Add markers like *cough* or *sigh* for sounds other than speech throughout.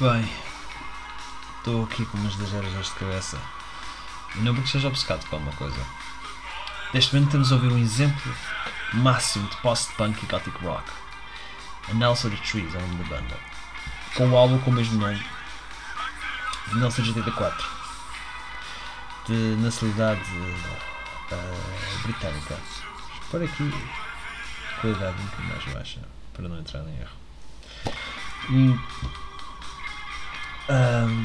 Bem, estou aqui com umas das horas de cabeça. E não porque seja obcecado com alguma coisa. Neste momento temos a ouvir um exemplo máximo de post-punk e gothic rock. A Nelson the Trees é o nome da banda. Com o álbum com o mesmo nome, de 1984. De nacionalidade uh, britânica. Por aqui, qualidade um bocadinho mais baixa, para não entrar em erro. Um,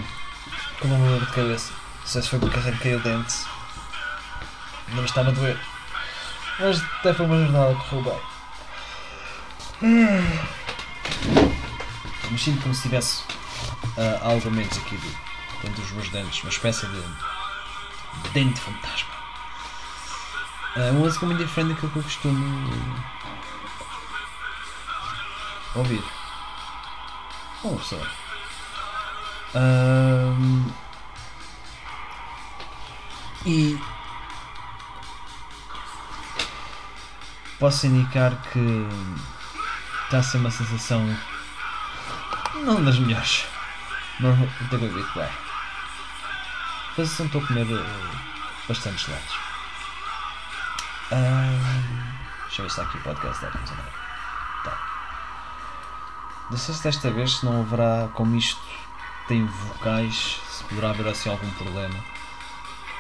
com uma dor de cabeça. Não sei se foi porque arranquei o dente. Não me estava a doer. Mas até foi uma jornada que correu bem. Hum. Me sinto como se tivesse uh, algo menos aqui do, dentro dos meus dentes. Uma espécie de, de dente fantasma. Uh, uma música muito diferente daquilo que eu costumo ouvir. Bom, pessoal. E posso indicar que está a ser uma sensação não das melhores. Não devo habituar. A sensação estou a comer uh, bastante gelados. Um, deixa eu ver se está aqui o podcast da Tá. Não sei se desta vez não haverá como isto tem vocais, se poderá haver assim algum problema.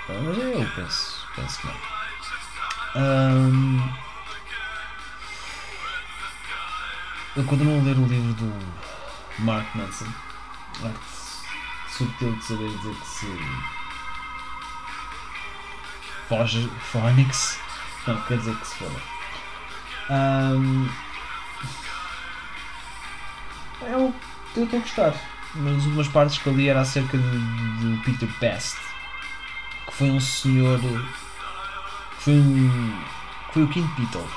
Ah, mas eu penso, penso que não. Um, eu continuo a ler o livro do Mark Manson. Arte subtil de saber dizer que se foge Phoenix. Não, quer dizer que se for. Um, eu estou a gostar nas últimas partes que eu li era acerca do Peter Best, que foi um senhor. que foi um. que foi o quinto Beatle.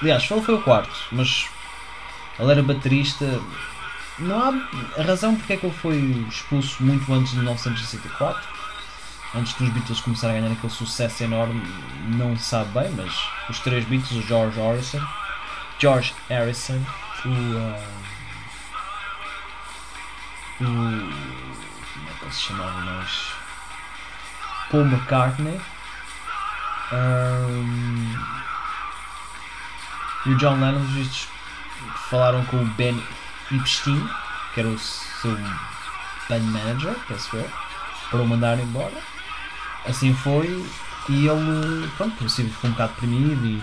Aliás, foi, foi o quarto, mas ele era baterista. Não há a razão porque é que ele foi expulso muito antes de 1964, antes dos Beatles começarem a ganhar aquele sucesso enorme, não se sabe bem, mas os três Beatles, o George Harrison, George Harrison, o. Uh, o. Como é que ele se chamava mais? Paul McCartney. Um, e o John Lennon, os falaram com o Ben Epstein, que era o seu band manager, penso eu, para o mandar embora. Assim foi, e ele, pronto, por ficou um bocado deprimido e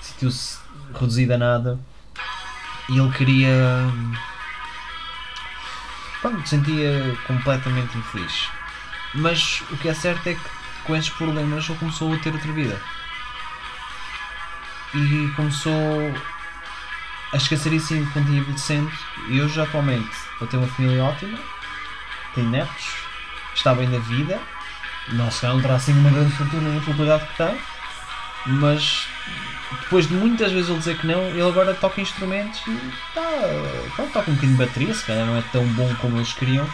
sentiu-se reduzido a nada. E ele queria pronto, me sentia completamente infeliz. Mas o que é certo é que com esses problemas ele começou a ter outra vida. E começou a esquecer isso enquanto ia envelhecendo. E hoje, atualmente, eu tenho uma família ótima, tenho netos, está bem na vida. Não se não terá assim uma grande fortuna na faculdade que tem, mas depois de muitas vezes ele dizer que não, ele agora toca instrumentos e tá, pronto, toca um bocadinho de bateria, se calhar não é tão bom como eles queriam.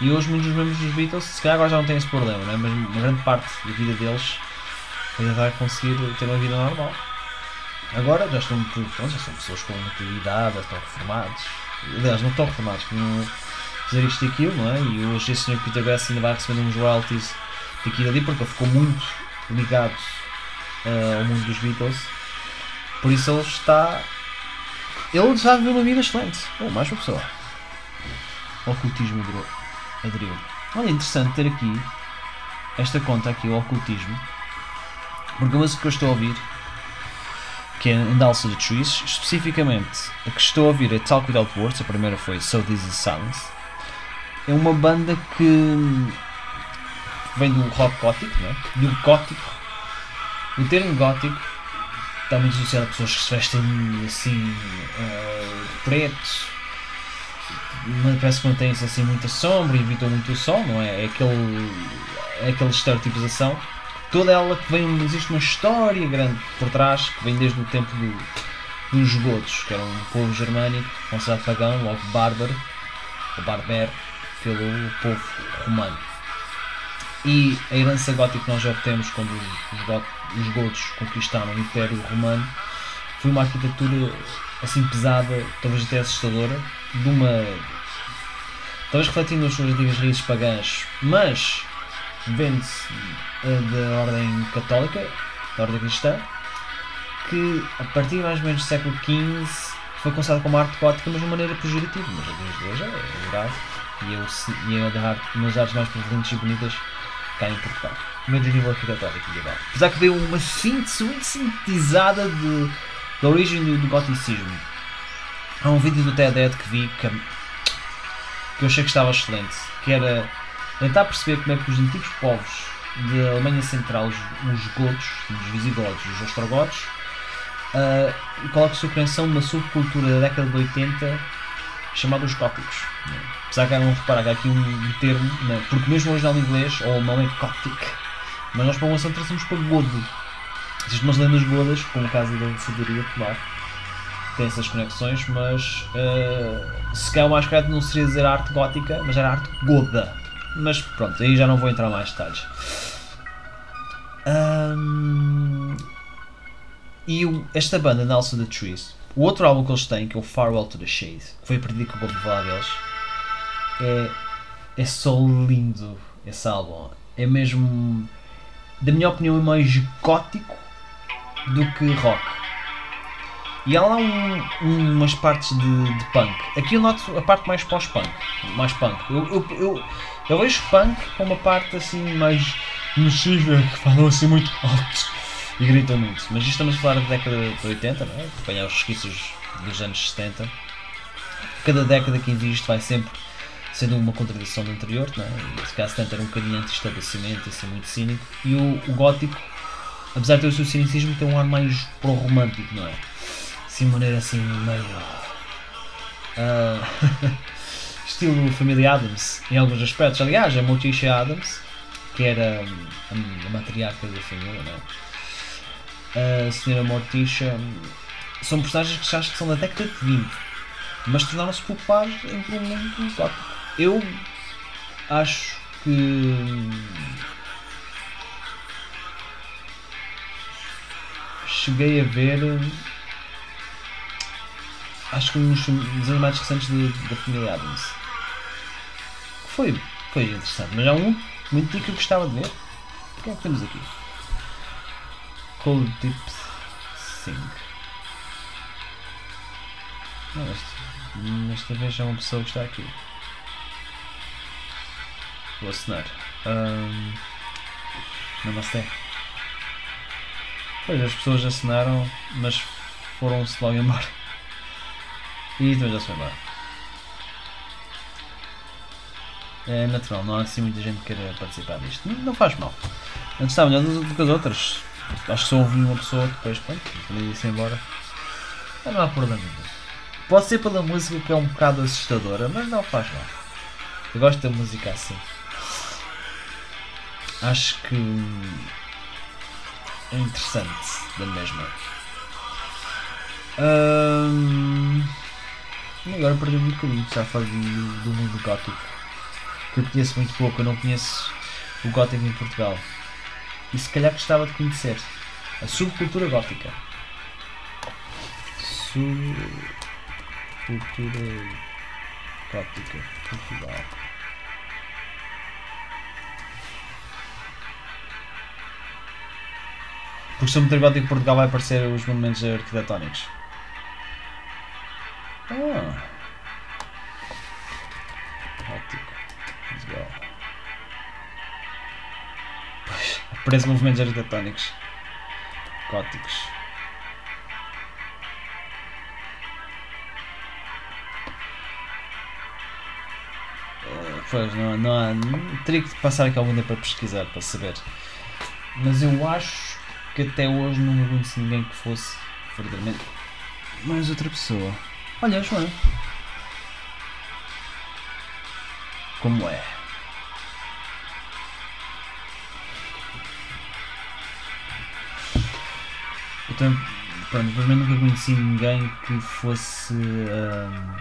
E hoje muitos dos membros dos Beatles, se calhar agora já não têm esse problema, né? mas uma grande parte da vida deles foi tentar conseguir ter uma vida normal. Agora já estão, pronto, já são pessoas com muita idade, já estão reformados. Aliás, não estão reformados, não fazer isto e aquilo, não é? E hoje esse Sr. Peter Bess ainda vai receber uns royalties daqui e dali porque ele ficou muito ligado uh, ao mundo dos Beatles por isso ele está. Ele já viveu uma vida excelente. Ou mais uma pessoa. O ocultismo aderiu. Olha, interessante ter aqui esta conta aqui, o ocultismo. Porque a música que eu estou a ouvir, que é Andalça de Trees, especificamente a que estou a ouvir é Talk Without Words, a primeira foi So This Is Silence. É uma banda que vem do rock gótico, né? do gótico. O termo gótico está muito associado a pessoas que se vestem assim uh, preto parece que mantém-se assim muita sombra evitam muito o sol, não é? É aquele, é aquela estereotipização. Toda ela que vem, existe uma história grande por trás, que vem desde o tempo do, dos gotos, que era um povo germânico, considerado pagão, logo bárbaro, ou barber, pelo povo romano. E a herança gótica que nós já temos quando os, góticos os godos conquistaram o Império Romano, foi uma arquitetura assim pesada, talvez até assustadora, de uma talvez refletindo as suas antigas raízes pagãs, mas vende-se uh, da ordem católica, da ordem cristã, que a partir mais ou menos do século XV foi considerada como arte gótica, mas de uma maneira pejorativa. Mas a de hoje é grave e eu, e eu da arte, umas artes mais prevalentes e bonitas cá em Portugal. Menos a nível católico medieval. Apesar que deu uma síntese muito sintetizada de, da origem do, do goticismo. Há um vídeo do TED Ed que vi que, que eu achei que estava excelente, que era tentar perceber como é que os antigos povos da Alemanha Central, os, os godos, os visigodos os ostrogodos, uh, qual é a sua criação numa subcultura da década de 80 chamada os góticos. Apesar que não reparar aqui um termo, né? porque mesmo original em inglês, ou não é gothic, mas nós para uma ação trazemos para godo. Existem umas lendas godas, como o caso da sabedoria polar, tem essas conexões, mas uh, se calhar o mais correto não seria dizer arte gótica, mas era arte goda. Mas pronto, aí já não vou entrar mais detalhes. Um, e o, esta banda, Nelson the Trees, o outro álbum que eles têm, que é o Farewell to the Shade, foi a partir que eu vou falar deles, é, é só lindo esse álbum. É mesmo, da minha opinião, é mais gótico do que rock. E há lá um, um, umas partes de, de, punk. Aqui eu noto a parte mais pós-punk. Mais punk. Eu, eu, eu, eu, vejo punk com uma parte assim mais nociva, que falam assim muito alto e gritam muito. Mas isto estamos a falar da década de 80, não é? Apanhar os resquícios dos anos 70. Cada década que existe vai sempre sendo uma contradição do anterior, não é? Tanto era um bocadinho anti-estabelecimento, assim, muito cínico. E o, o gótico, apesar de ter o seu cinicismo, tem um ar mais pro-romântico, não é? Assim, de maneira assim, meio. Uh, *laughs* estilo Família Adams, em alguns aspectos. Aliás, a Morticia Adams, que era a, a matriarca da família, não é? A Senhora Morticia são personagens que já acho que são da década de 20, mas tornaram-se populares entre o mundo gótico. Eu acho que cheguei a ver acho que uns desenhos mais recentes da família Adams. Foi, foi interessante, mas há um muito que eu gostava de ver. O que é que temos aqui? Cold Deep Sing. Não, este, esta vez é uma pessoa que está aqui Vou assinar. Um, Namasté. Pois, as pessoas assinaram, mas foram-se logo embora. E então já se foi embora. É natural, não há assim muita gente que queira participar disto. Não, faz mal. Antes está melhor do que as outras. Acho que só ouvi uma pessoa depois, pronto, ir-se embora. Mas não há problema. Pode ser pela música que é um bocado assustadora, mas não faz mal. Eu gosto da música assim acho que é interessante da mesma. Um, agora perdi um bocadinho, já a do, do mundo gótico. Que eu conheço muito pouco, eu não conheço o gótico em Portugal. E se calhar gostava de conhecer a subcultura gótica. Subcultura gótica Portugal. Porque sobre o tribótico Portugal vai aparecer os monumentos arquitetónicos. Ah. Gótico. Portugal. Pois, aparece movimentos arquitetónicos. Góticos. Uh, pois, não, não há. Teria que passar aqui algum tempo para pesquisar, para saber. Mas eu acho que até hoje não conheci ninguém que fosse verdadeiramente mais outra pessoa. Olha, João. Como é? Eu também, pronto, infelizmente nunca conheci ninguém que fosse. Hum...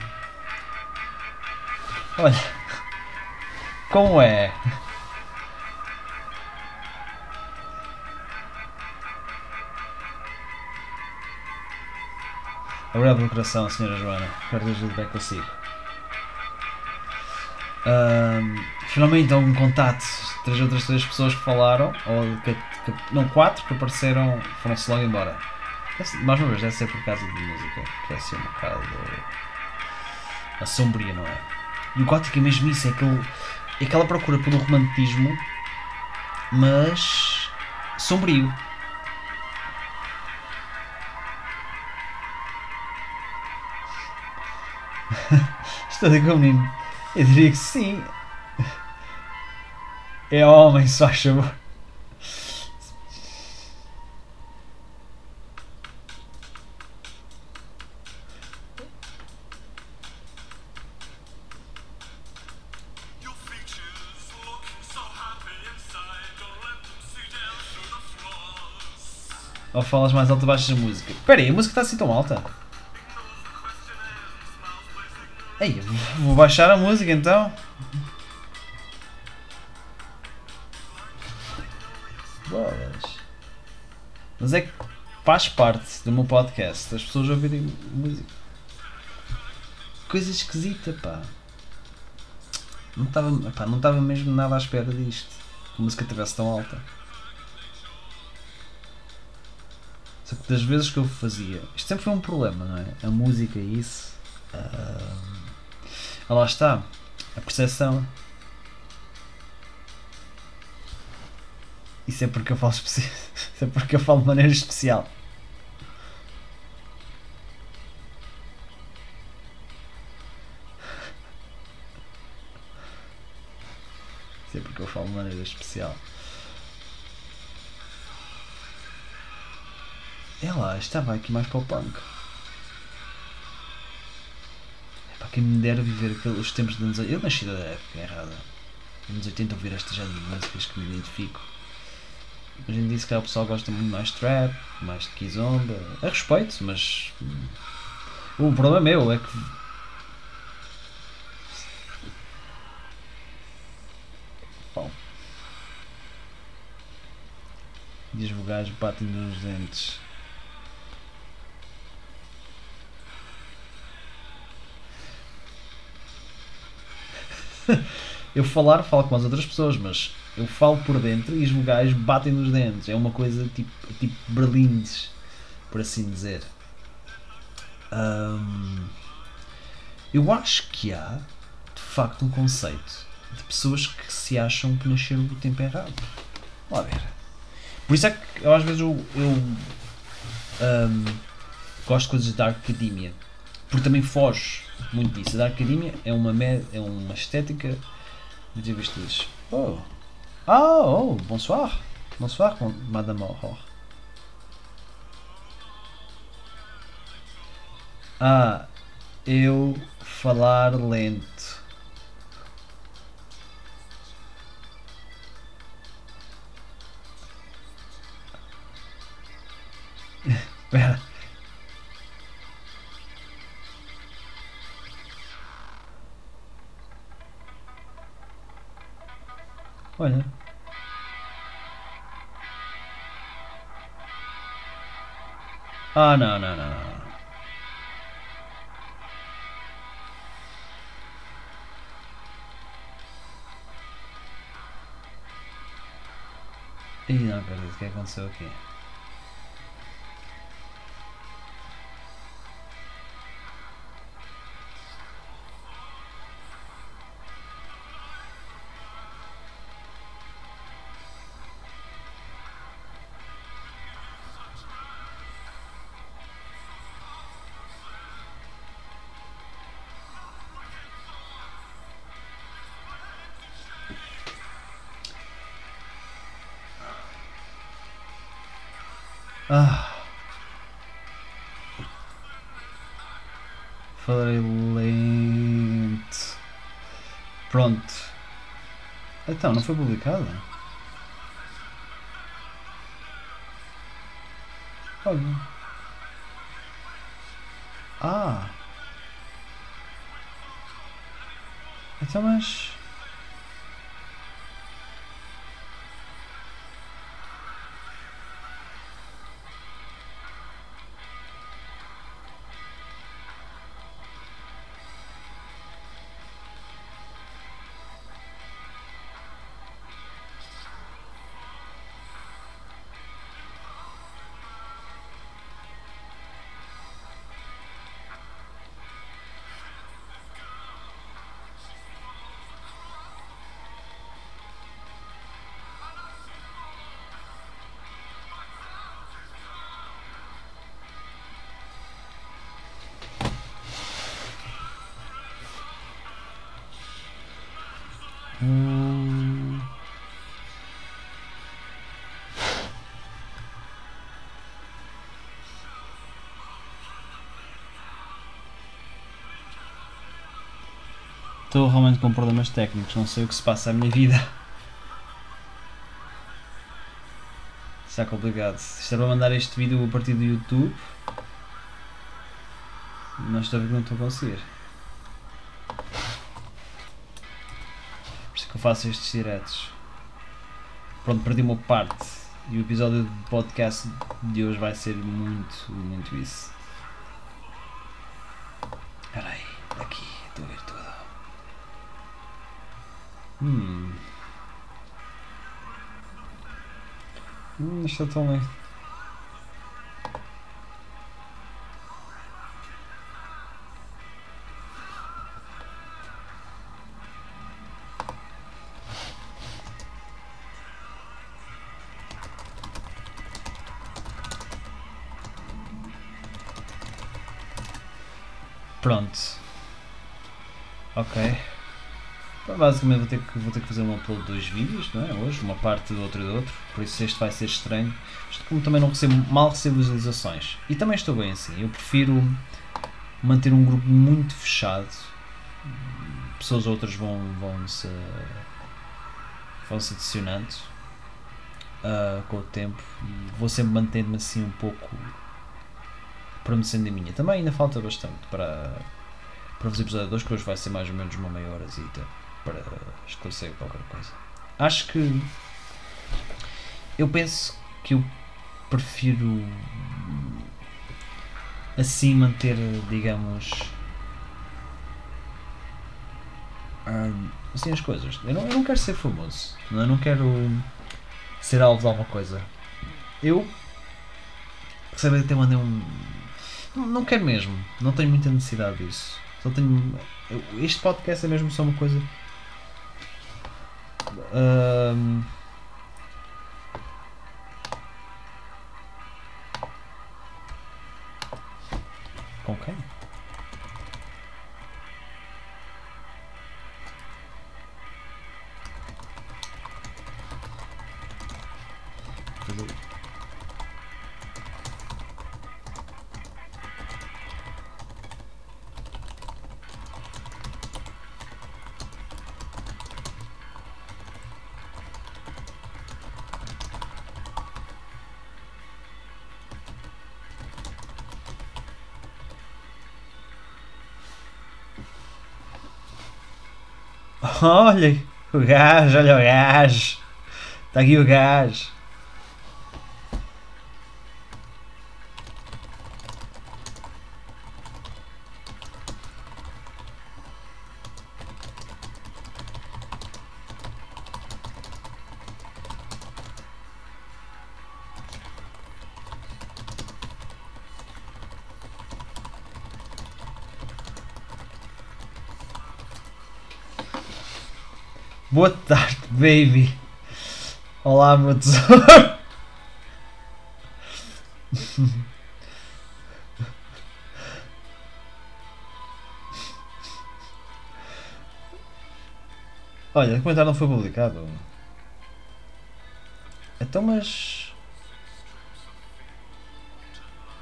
Olha. Como é? Obrigado pelo coração, Senhora Joana. Espero que ajude bem consigo. Ahm, finalmente houve um contato. Três outras três pessoas que falaram, ou que, que- não, quatro que apareceram, foram-se logo embora. Deve Mais uma vez, deve ser por causa de música, que é ser um bocado a sombria, não é? E o gótico é mesmo isso, é, aquele, é aquela procura pelo romantismo, mas sombrio. Dizer com o menino. Eu diria que sim. É homem, só faz favor. Ou falas mais alto ou baixas a música? Espera aí, a música está assim tão alta? Ei, vou baixar a música então. Boas. Mas é que faz parte do meu podcast as pessoas ouvirem música. Coisa esquisita, pá. Não estava pá, não estava mesmo nada à espera disto. Que a música estivesse tão alta. Só que das vezes que eu fazia, isto sempre foi um problema, não é? A música e isso. ah, lá está. A percepção. Isso é porque eu falo especi... *laughs* Isso é porque eu falo de maneira especial. Isso é porque eu falo de maneira especial. É lá, estava aqui mais para o punk. É para quem me dera viver aqueles os tempos de anos 80. Eu nasci da época errada. Nos anos 80 ouvir esta género de músicas que me identifico. Hoje em dia se calhar o pessoal gosta muito mais de trap, mais de kizomba. A respeito, mas. hum, O problema meu é que. Bom. Diz o gajo batem nos dentes. *laughs* eu falar, falo com as outras pessoas, mas eu falo por dentro e os vogais batem nos dentes. É uma coisa tipo, tipo berlindes, por assim dizer. Ahm, eu acho que há, de facto, um conceito de pessoas que se acham que nasceram no tempo errado. Lá ver. Por isso é que eu, às vezes eu, eu, ahm, gosto de coisas da academia. Porque também foge muito disso. A Dark Academia é uma, me- é uma estética de vestes. Oh. Ah, oh, bonsoir. Bonsoir, Madame Aurore. Ah, eu falar lento. *laughs* Espera. Olha. Ah, não, não, não. Ih, não acredito. O que aconteceu aqui? Ah. Falarei lento. Pronto. Então, não foi publicada? Olha. Ah. Então, mas. Estou realmente com problemas técnicos, não sei o que se passa à minha vida. Está complicado. Isto era para mandar este vídeo a partir do YouTube. Mas estou a ver que não estou a conseguir. Por isso é que eu faço estes diretos. Pronto, perdi uma parte. E o episódio do podcast de hoje vai ser muito, muito isso. Hum. Hum, isto é tão bem. Pronto. Ok. Basicamente vou ter, que, vou ter que fazer um upload de dois vídeos, não é? Hoje, uma parte do outro e do outro, por isso este vai ser estranho. Isto como também não recebo, mal recebo visualizações. E também estou bem assim, eu prefiro manter um grupo muito fechado. Pessoas outras vão, vão se vão se adicionando ah, com o tempo e vou sempre mantendo-me assim um pouco prometendo a minha. Também ainda falta bastante para, para fazer episódio 2, que hoje vai ser mais ou menos uma meia hora para esclarecer qualquer coisa. Acho que eu penso que eu prefiro assim manter, digamos, hum, assim as coisas. Eu não, eu não quero ser famoso, eu não quero ser alvo de alguma coisa. Eu que até mandei um. Não, não quero mesmo, não tenho muita necessidade disso. Só tenho. Este podcast é mesmo só uma coisa. Hum, Com Olha o gajo, olha o gajo. Está aqui o gajo. Boa tarde, baby. Olá, meu tesouro. Olha, o comentário não foi publicado. Então, mas.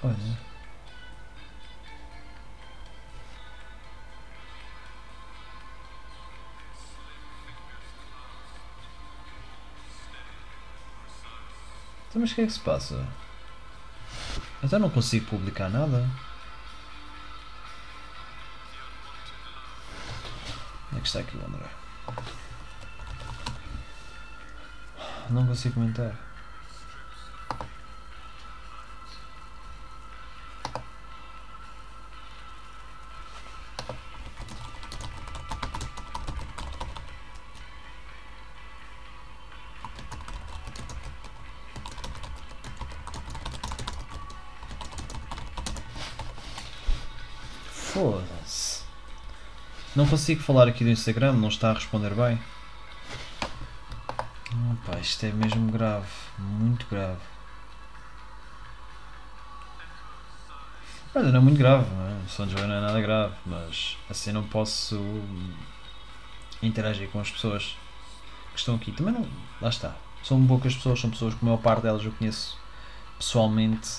Olha. Então, mas o que é que se passa? Então não consigo publicar nada. Onde é que está aqui o André? Não consigo comentar. Foda-se. Não consigo falar aqui do Instagram, não está a responder bem. Opa, isto é mesmo grave. Muito grave. Olha, não é muito grave, não é? São João não é nada grave, mas assim não posso interagir com as pessoas. que estão aqui. Também não. Lá está. São poucas pessoas, são pessoas que a maior parte delas eu conheço pessoalmente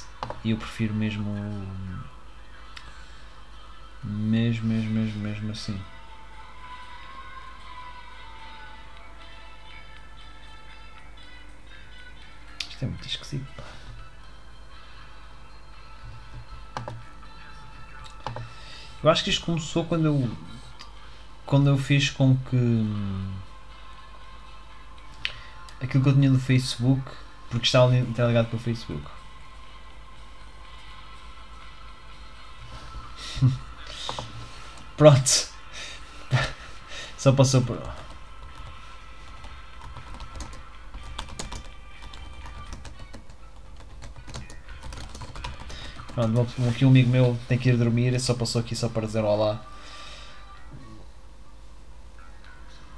e eu prefiro mesmo. Mesmo, mesmo, mesmo, mesmo assim. Isto é muito esquisito, pá. Eu acho que isto começou quando eu. Quando eu fiz com que. Aquilo que eu tinha do Facebook. Porque estava interligado com o Facebook. *laughs* Pronto. Só passou por. Pronto, aqui um amigo meu tem que ir dormir só passou aqui só para dizer olá.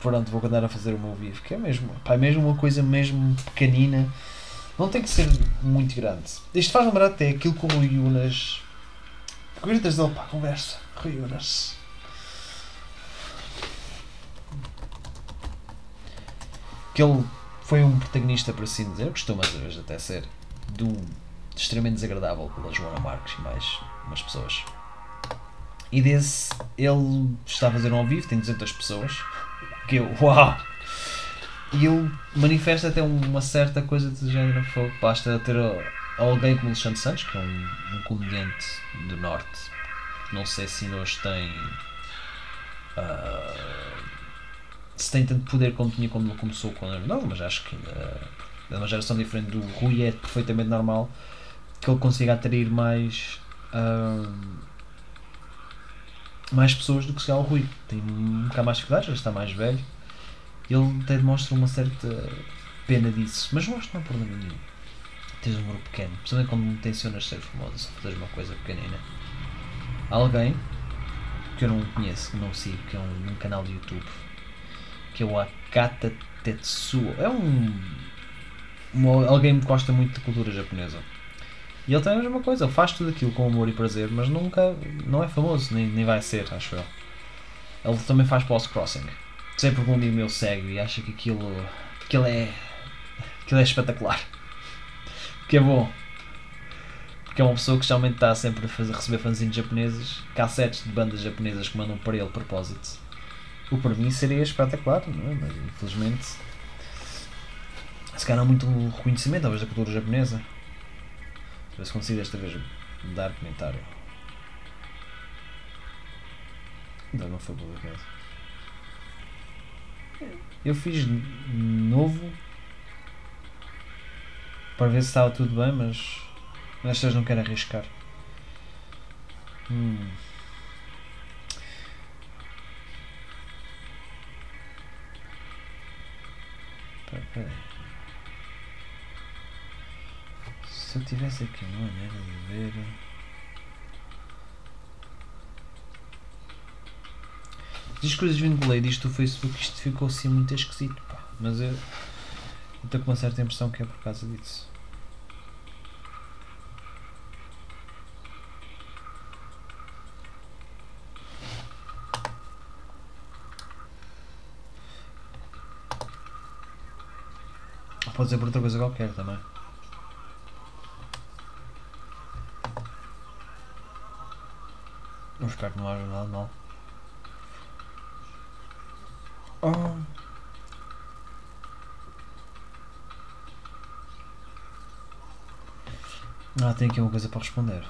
Pronto, vou andar a fazer o meu vivo, que é mesmo, pá, é mesmo uma coisa mesmo pequenina. Não tem que ser muito grande. Isto faz lembrar até aquilo que o Rui Unas. Gritas dele, pá, conversa. Rui Que ele foi um protagonista, por assim dizer, costuma às vezes até ser, de um extremamente desagradável pela Joana Marques e mais umas pessoas. E desse, ele está a fazer um ao vivo, tem 200 pessoas. Que eu, uau! E ele manifesta até uma certa coisa de género. foi, Basta ter uh, alguém como Alexandre Santos, que é um, um comediante do Norte. Não sei se hoje tem. ah, se tem tanto poder como tinha quando começou quando era novo, mas acho que ainda é uma geração diferente do Rui é perfeitamente normal que ele consiga atrair mais mais pessoas do que se calhar o Rui. Tem um bocado mais dificuldades, já está mais velho. Ele até demonstra uma certa pena disso. Mas eu acho que não há problema nenhum. Tens um grupo pequeno, principalmente quando tensionas ser famoso, só fazeres uma coisa pequenina. Alguém que eu não conheço, que não sigo, que é um, um canal de YouTube, que é o Akata Tetsuo. É um, um- alguém que gosta muito de cultura japonesa. E ele tem a mesma coisa, ele faz tudo aquilo com amor e prazer, mas nunca, não é famoso, nem, nem vai ser, acho eu. Ele também faz post-crossing. Sempre que um amigo meu segue e acha que aquilo, aquilo é, aquilo é espetacular. Que é bom. Porque é uma pessoa que geralmente está sempre a fazer, receber fanzines japoneses, cassetes de bandas japonesas que mandam para ele propósito. O para mim seria espetacular, não é? Mas infelizmente se calhar há muito reconhecimento talvez da cultura japonesa. Ver se consigo desta vez dar comentário. Ainda não foi publicado. Eu fiz novo para ver se estava tudo bem, mas nestas não quero arriscar. Hum. Se eu tivesse aqui uma maneira de ver. Diz coisas vinculei disto do Facebook, isto ficou assim muito esquisito, pá. Mas eu estou com uma certa impressão que é por causa disso. Pode ser por outra coisa qualquer também. Espero que não haja nada mal. Oh. Ah, tem aqui uma coisa para responder.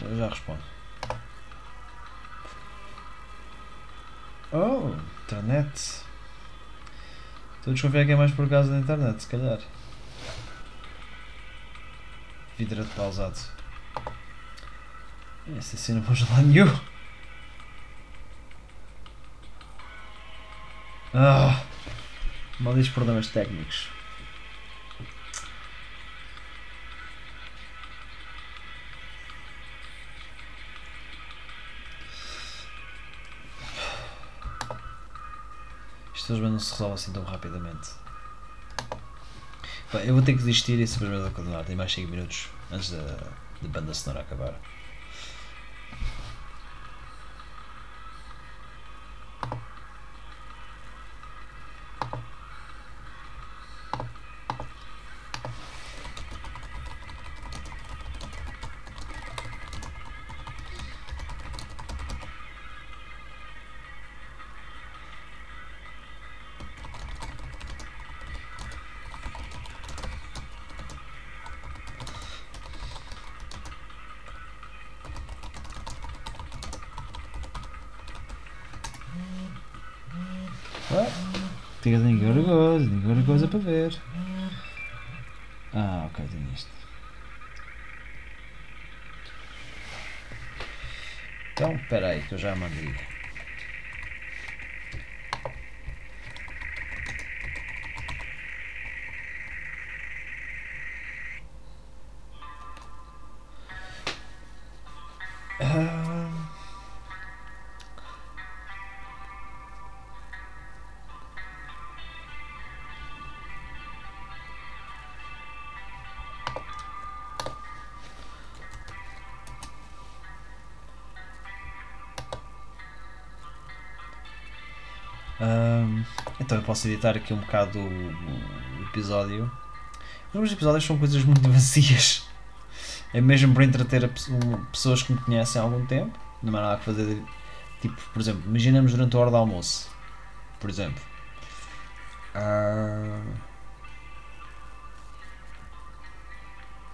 Eu já respondo. Oh, internet. Estou a desconfiar que é mais por causa da internet, se calhar. Vidro pausado. Essa cena não vamos lá nenhum. Ah, malditos problemas técnicos. Isto não se resolve assim tão rapidamente. Bem, eu vou ter que desistir e simplesmente continuar. Tem mais 5 minutos antes da, da banda sonora acabar. Coisa, tenho outra coisa para ver. Ah, ok, tenho isto. Então, espera aí, que eu já mandei. Então eu posso editar aqui um bocado o, episódio. Os meus episódios são coisas muito *laughs* vazias. É mesmo para entreter pessoas que me conhecem há algum tempo. Não há nada a fazer. Tipo, por exemplo, imaginamos durante a hora do almoço. Por exemplo. Ah,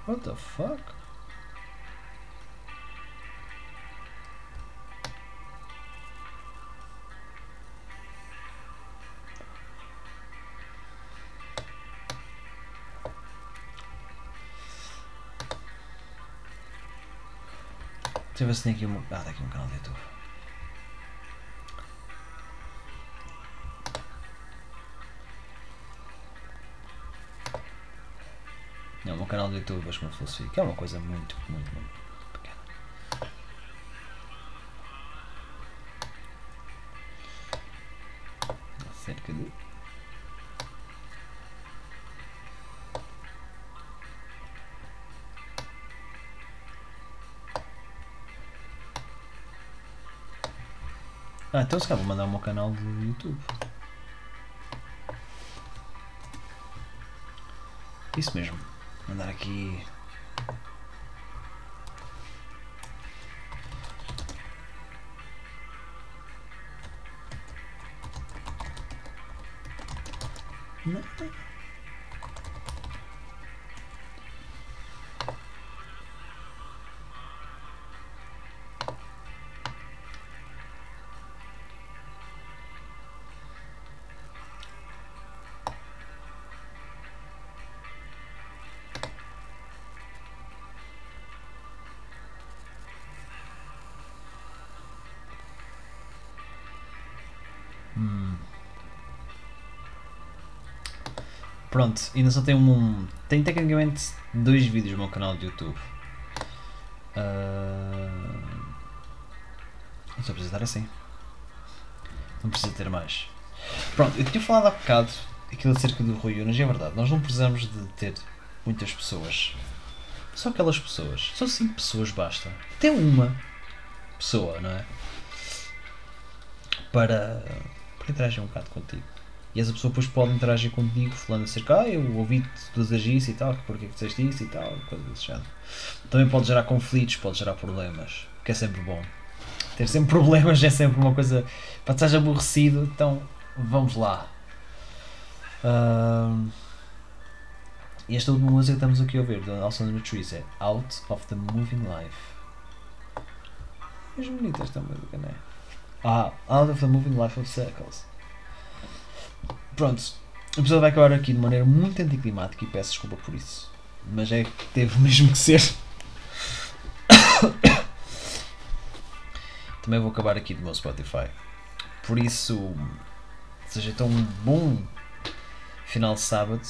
What the fuck? Ver se tem aqui um. Ah, tem aqui um canal de YouTube. É um canal de YouTube, acho que filosofia, que é uma coisa muito, muito, muito pequena. Cerca de. Ah, então se calhar vou mandar o meu canal de YouTube. Isso mesmo. Mandar aqui. Não. Pronto, ainda só tem um. Tem tecnicamente dois vídeos no meu canal de YouTube. Ah, Só precisa estar assim. Não precisa ter mais. Pronto, eu tinha falado há bocado aquilo acerca do Rui Unas é verdade, nós não precisamos de ter muitas pessoas. Só aquelas pessoas. Só cinco pessoas basta. Até uma pessoa, não é? Para, para interagir um bocado contigo. E essa pessoa depois pode interagir contigo falando acerca, ah, eu ouvi-te dizer isso e tal, porque é que disseste isso e tal, coisa desse género. Também pode gerar conflitos, pode gerar problemas, que é sempre bom. Ter sempre *laughs* problemas é sempre uma coisa para estás aborrecido, então vamos lá. Ahm, e esta última música que estamos aqui a ouvir, da Nelson and é Out of the Moving Life. É bonita esta música, não é? Ah, Out of the Moving Life of Circles. Pronto, o episódio vai acabar aqui de maneira muito anticlimática e peço desculpa por isso. Mas é que teve *laughs* mesmo que ser. Também vou acabar aqui do meu Spotify. Por isso, seja então um bom final de sábado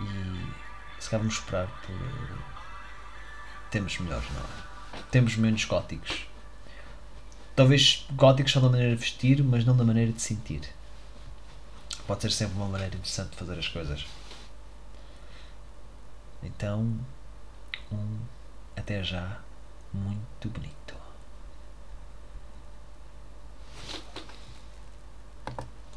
e se calhar vamos esperar por eh, tempos melhores, não é? Tempos menos góticos. Talvez góticos só da maneira de vestir, mas não da maneira de sentir. Pode ser sempre uma maneira interessante de fazer as coisas. Então, um até já muito bonito.